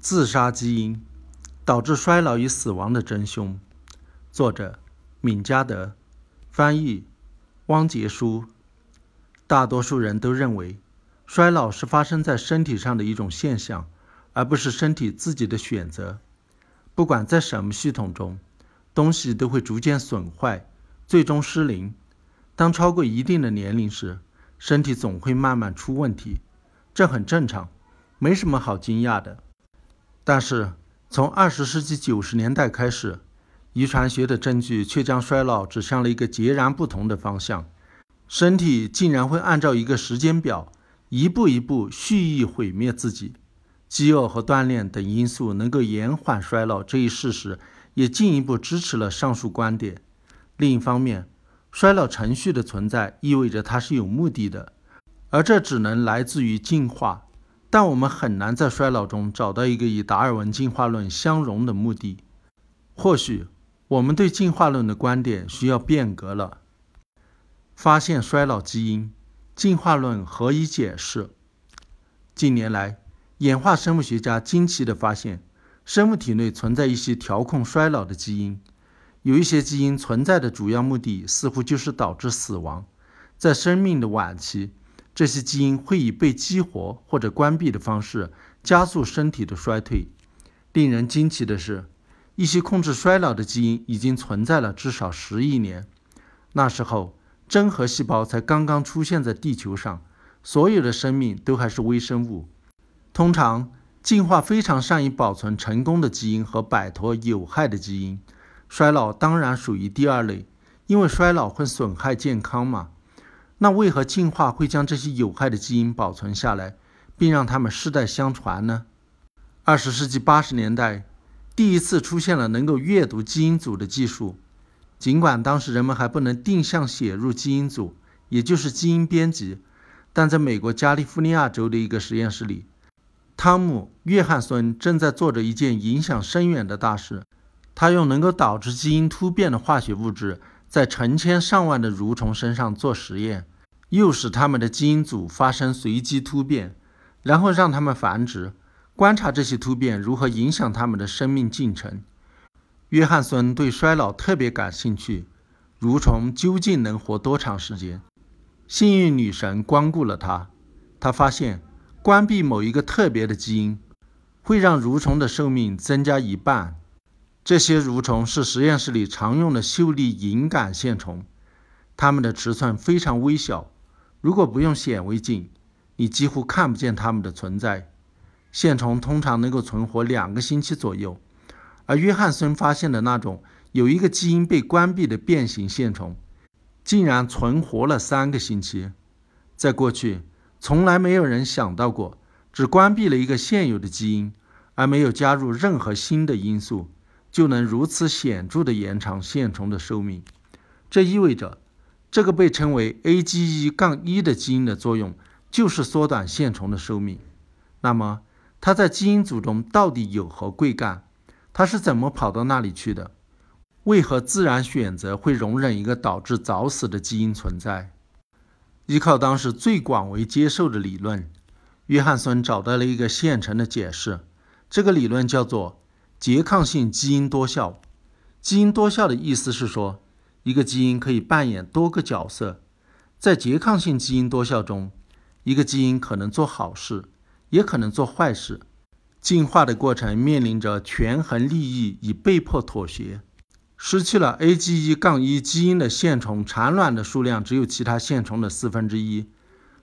自杀基因导致衰老与死亡的真凶。作者：闵嘉德，翻译：汪杰书。大多数人都认为，衰老是发生在身体上的一种现象，而不是身体自己的选择。不管在什么系统中，东西都会逐渐损坏，最终失灵。当超过一定的年龄时，身体总会慢慢出问题，这很正常，没什么好惊讶的。但是，从二十世纪九十年代开始，遗传学的证据却将衰老指向了一个截然不同的方向。身体竟然会按照一个时间表，一步一步蓄意毁灭自己。饥饿和锻炼等因素能够延缓衰老，这一事实也进一步支持了上述观点。另一方面，衰老程序的存在意味着它是有目的的，而这只能来自于进化。但我们很难在衰老中找到一个与达尔文进化论相容的目的。或许我们对进化论的观点需要变革了。发现衰老基因，进化论何以解释？近年来，演化生物学家惊奇地发现，生物体内存在一些调控衰老的基因。有一些基因存在的主要目的似乎就是导致死亡。在生命的晚期。这些基因会以被激活或者关闭的方式加速身体的衰退。令人惊奇的是，一些控制衰老的基因已经存在了至少十亿年。那时候，真核细胞才刚刚出现在地球上，所有的生命都还是微生物。通常，进化非常善于保存成功的基因和摆脱有害的基因。衰老当然属于第二类，因为衰老会损害健康嘛。那为何进化会将这些有害的基因保存下来，并让它们世代相传呢？二十世纪八十年代，第一次出现了能够阅读基因组的技术。尽管当时人们还不能定向写入基因组，也就是基因编辑，但在美国加利福尼亚州的一个实验室里，汤姆·约翰孙正在做着一件影响深远的大事。他用能够导致基因突变的化学物质，在成千上万的蠕虫身上做实验。诱使它们的基因组发生随机突变，然后让它们繁殖，观察这些突变如何影响它们的生命进程。约翰森对衰老特别感兴趣，蠕虫究竟能活多长时间？幸运女神光顾了他，他发现关闭某一个特别的基因，会让蠕虫的寿命增加一半。这些蠕虫是实验室里常用的秀丽隐杆线虫，它们的尺寸非常微小。如果不用显微镜，你几乎看不见它们的存在。线虫通常能够存活两个星期左右，而约翰森发现的那种有一个基因被关闭的变形线虫，竟然存活了三个星期。在过去，从来没有人想到过，只关闭了一个现有的基因，而没有加入任何新的因素，就能如此显著地延长线虫的寿命。这意味着。这个被称为 AGE-1 的基因的作用就是缩短线虫的寿命。那么，它在基因组中到底有何贵干？它是怎么跑到那里去的？为何自然选择会容忍一个导致早死的基因存在？依靠当时最广为接受的理论，约翰森找到了一个现成的解释。这个理论叫做拮抗性基因多效。基因多效的意思是说。一个基因可以扮演多个角色，在拮抗性基因多效中，一个基因可能做好事，也可能做坏事。进化的过程面临着权衡利益与被迫妥协。失去了 AGE-1 基因的线虫产卵的数量只有其他线虫的四分之一。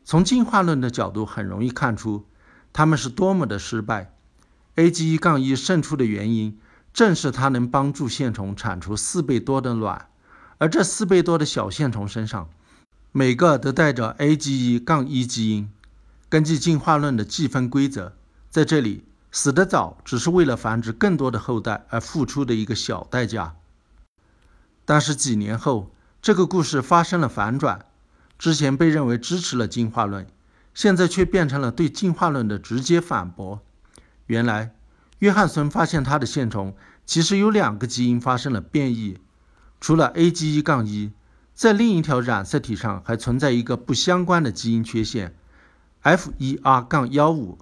从进化论的角度，很容易看出它们是多么的失败。AGE-1 胜出的原因，正是它能帮助线虫产出四倍多的卵。而这四倍多的小线虫身上，每个都带着 AGE-1 基因。根据进化论的计分规则，在这里死得早只是为了繁殖更多的后代而付出的一个小代价。但是几年后，这个故事发生了反转。之前被认为支持了进化论，现在却变成了对进化论的直接反驳。原来，约翰森发现他的线虫其实有两个基因发生了变异。除了 AGE-1，在另一条染色体上还存在一个不相关的基因缺陷，fer 杠15。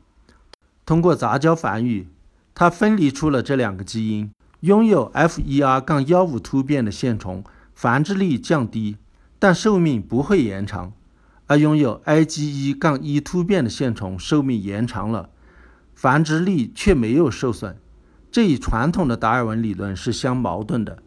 通过杂交繁育，它分离出了这两个基因。拥有 FER 杠幺五突变的线虫繁殖力降低，但寿命不会延长；而拥有 IgE 杠一突变的线虫寿命延长了，繁殖力却没有受损。这与传统的达尔文理论是相矛盾的。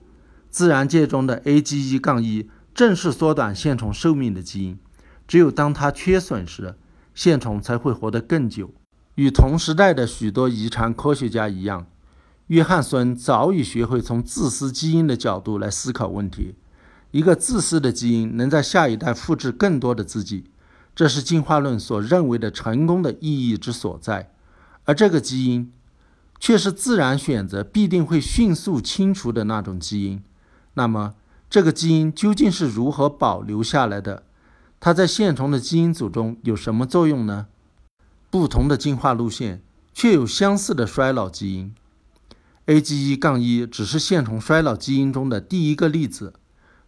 自然界中的 AGE 杠一正是缩短线虫寿命的基因，只有当它缺损时，线虫才会活得更久。与同时代的许多遗传科学家一样。约翰孙早已学会从自私基因的角度来思考问题。一个自私的基因能在下一代复制更多的自己，这是进化论所认为的成功的意义之所在。而这个基因，却是自然选择必定会迅速清除的那种基因。那么，这个基因究竟是如何保留下来的？它在线虫的基因组中有什么作用呢？不同的进化路线，却有相似的衰老基因。AGE 杠一只是线虫衰老基因中的第一个例子。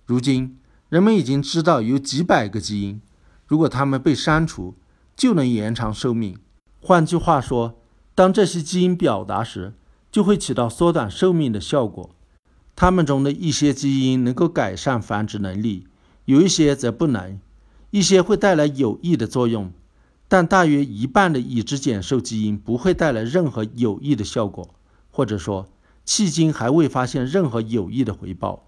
如今，人们已经知道有几百个基因，如果它们被删除，就能延长寿命。换句话说，当这些基因表达时，就会起到缩短寿命的效果。它们中的一些基因能够改善繁殖能力，有一些则不能。一些会带来有益的作用，但大约一半的已知减寿基因不会带来任何有益的效果。或者说，迄今还未发现任何有益的回报。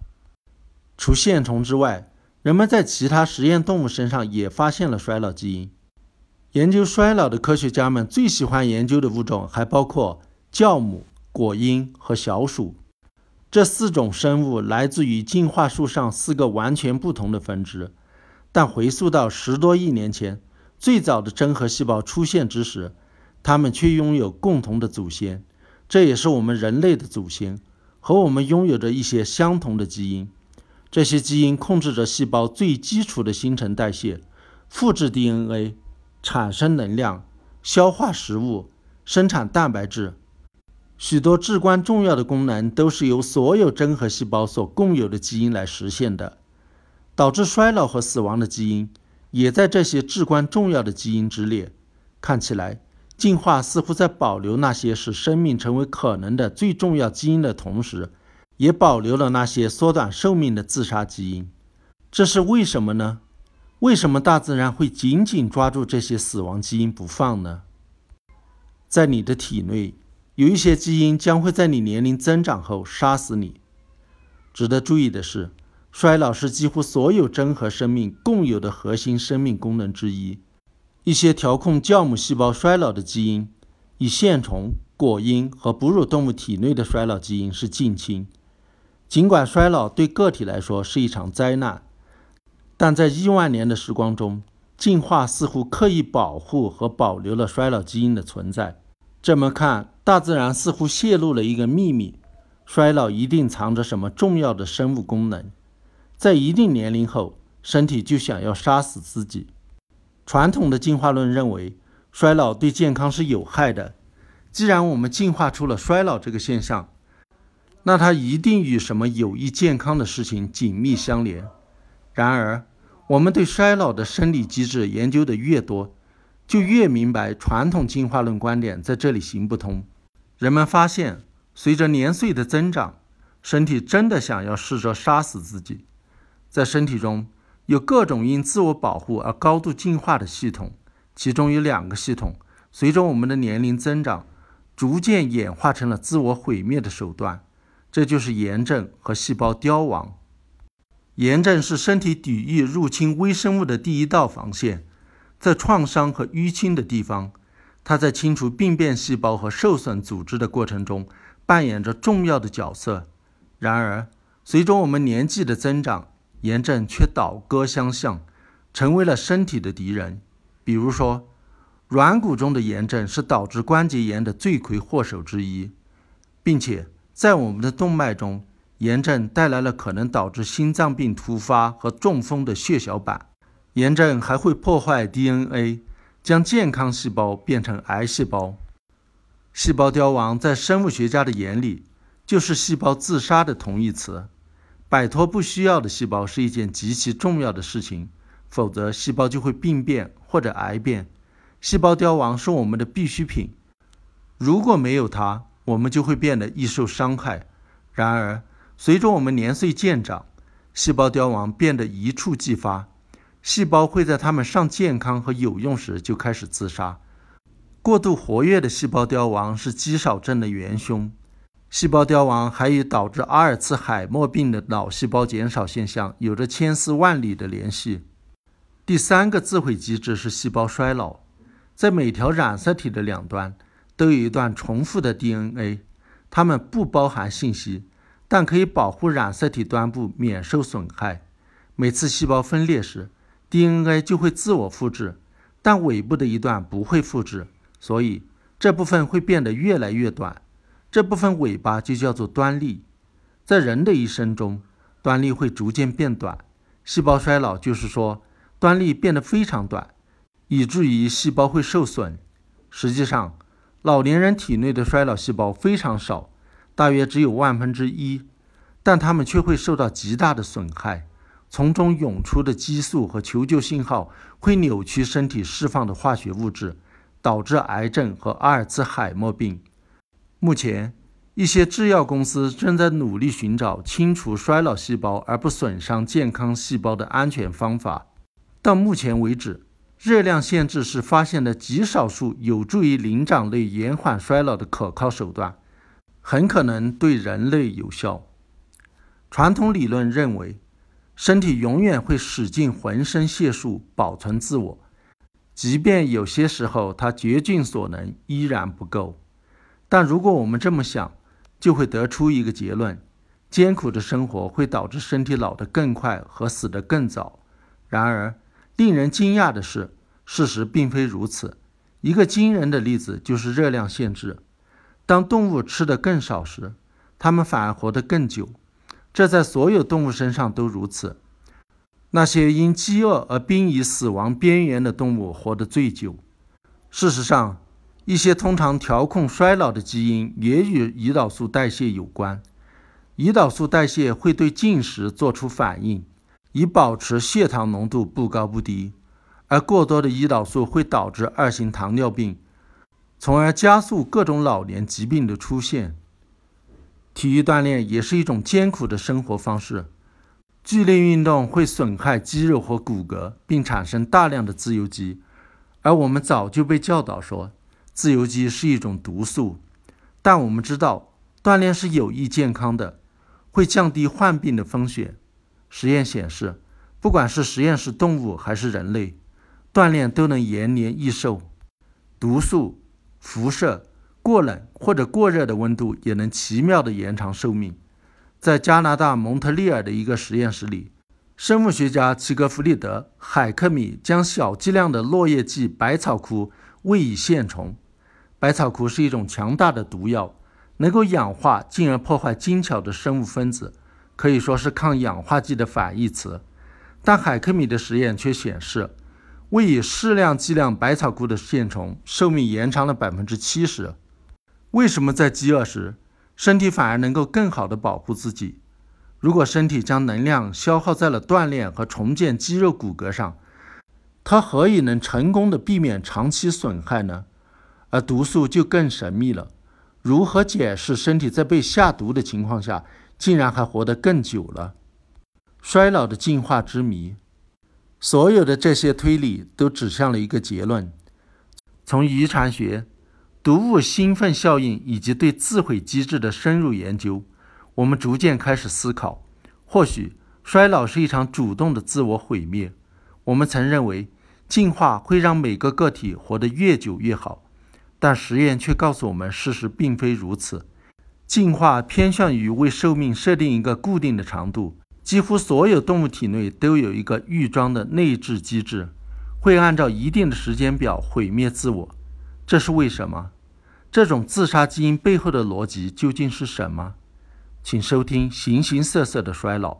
除线虫之外，人们在其他实验动物身上也发现了衰老基因。研究衰老的科学家们最喜欢研究的物种还包括酵母、果蝇和小鼠。这四种生物来自于进化树上四个完全不同的分支，但回溯到十多亿年前，最早的真核细胞出现之时，它们却拥有共同的祖先。这也是我们人类的祖先，和我们拥有着一些相同的基因。这些基因控制着细胞最基础的新陈代谢、复制 DNA、产生能量、消化食物、生产蛋白质。许多至关重要的功能都是由所有真核细胞所共有的基因来实现的。导致衰老和死亡的基因也在这些至关重要的基因之列。看起来。进化似乎在保留那些使生命成为可能的最重要基因的同时，也保留了那些缩短寿命的自杀基因。这是为什么呢？为什么大自然会紧紧抓住这些死亡基因不放呢？在你的体内，有一些基因将会在你年龄增长后杀死你。值得注意的是，衰老是几乎所有真核生命共有的核心生命功能之一。一些调控酵母细胞衰老的基因，与线虫、果蝇和哺乳动物体内的衰老基因是近亲。尽管衰老对个体来说是一场灾难，但在亿万年的时光中，进化似乎刻意保护和保留了衰老基因的存在。这么看，大自然似乎泄露了一个秘密：衰老一定藏着什么重要的生物功能。在一定年龄后，身体就想要杀死自己。传统的进化论认为，衰老对健康是有害的。既然我们进化出了衰老这个现象，那它一定与什么有益健康的事情紧密相连。然而，我们对衰老的生理机制研究的越多，就越明白传统进化论观点在这里行不通。人们发现，随着年岁的增长，身体真的想要试着杀死自己，在身体中。有各种因自我保护而高度进化的系统，其中有两个系统，随着我们的年龄增长，逐渐演化成了自我毁灭的手段。这就是炎症和细胞凋亡。炎症是身体抵御入侵微生物的第一道防线，在创伤和淤青的地方，它在清除病变细胞和受损组织的过程中扮演着重要的角色。然而，随着我们年纪的增长，炎症却倒戈相向，成为了身体的敌人。比如说，软骨中的炎症是导致关节炎的罪魁祸首之一，并且在我们的动脉中，炎症带来了可能导致心脏病突发和中风的血小板。炎症还会破坏 DNA，将健康细胞变成癌细胞。细胞凋亡在生物学家的眼里，就是细胞自杀的同义词。摆脱不需要的细胞是一件极其重要的事情，否则细胞就会病变或者癌变。细胞凋亡是我们的必需品，如果没有它，我们就会变得易受伤害。然而，随着我们年岁渐长，细胞凋亡变得一触即发，细胞会在它们尚健康和有用时就开始自杀。过度活跃的细胞凋亡是肌少症的元凶。细胞凋亡还与导致阿尔茨海默病的脑细胞减少现象有着千丝万缕的联系。第三个自毁机制是细胞衰老，在每条染色体的两端都有一段重复的 DNA，它们不包含信息，但可以保护染色体端部免受损害。每次细胞分裂时，DNA 就会自我复制，但尾部的一段不会复制。所以这部分会变得越来越短，这部分尾巴就叫做端粒。在人的一生中，端粒会逐渐变短。细胞衰老就是说，端粒变得非常短，以至于细胞会受损。实际上，老年人体内的衰老细胞非常少，大约只有万分之一，但它们却会受到极大的损害。从中涌出的激素和求救信号会扭曲身体释放的化学物质。导致癌症和阿尔茨海默病。目前，一些制药公司正在努力寻找清除衰老细胞而不损伤健康细胞的安全方法。到目前为止，热量限制是发现的极少数有助于灵长类延缓衰老的可靠手段，很可能对人类有效。传统理论认为，身体永远会使尽浑身解数保存自我。即便有些时候他竭尽所能，依然不够。但如果我们这么想，就会得出一个结论：艰苦的生活会导致身体老得更快和死得更早。然而，令人惊讶的是，事实并非如此。一个惊人的例子就是热量限制。当动物吃得更少时，它们反而活得更久。这在所有动物身上都如此。那些因饥饿而濒于死亡边缘的动物活得最久。事实上，一些通常调控衰老的基因也与胰岛素代谢有关。胰岛素代谢会对进食做出反应，以保持血糖浓度不高不低。而过多的胰岛素会导致二型糖尿病，从而加速各种老年疾病的出现。体育锻炼也是一种艰苦的生活方式。剧烈运动会损害肌肉和骨骼，并产生大量的自由基，而我们早就被教导说，自由基是一种毒素。但我们知道，锻炼是有益健康的，会降低患病的风险。实验显示，不管是实验室动物还是人类，锻炼都能延年益寿。毒素、辐射、过冷或者过热的温度也能奇妙地延长寿命。在加拿大蒙特利尔的一个实验室里，生物学家齐格弗里德·海克米将小剂量的落叶剂百草枯喂以线虫。百草枯是一种强大的毒药，能够氧化进而破坏精巧的生物分子，可以说是抗氧化剂的反义词。但海克米的实验却显示，喂以适量剂量百草枯的线虫寿命延长了百分之七十。为什么在饥饿时？身体反而能够更好的保护自己。如果身体将能量消耗在了锻炼和重建肌肉骨骼上，它何以能成功的避免长期损害呢？而毒素就更神秘了。如何解释身体在被下毒的情况下，竟然还活得更久了？衰老的进化之谜。所有的这些推理都指向了一个结论：从遗传学。毒物兴奋效应以及对自毁机制的深入研究，我们逐渐开始思考：或许衰老是一场主动的自我毁灭。我们曾认为进化会让每个个体活得越久越好，但实验却告诉我们，事实并非如此。进化偏向于为寿命设定一个固定的长度。几乎所有动物体内都有一个预装的内置机制，会按照一定的时间表毁灭自我。这是为什么？这种自杀基因背后的逻辑究竟是什么？请收听《形形色色的衰老》。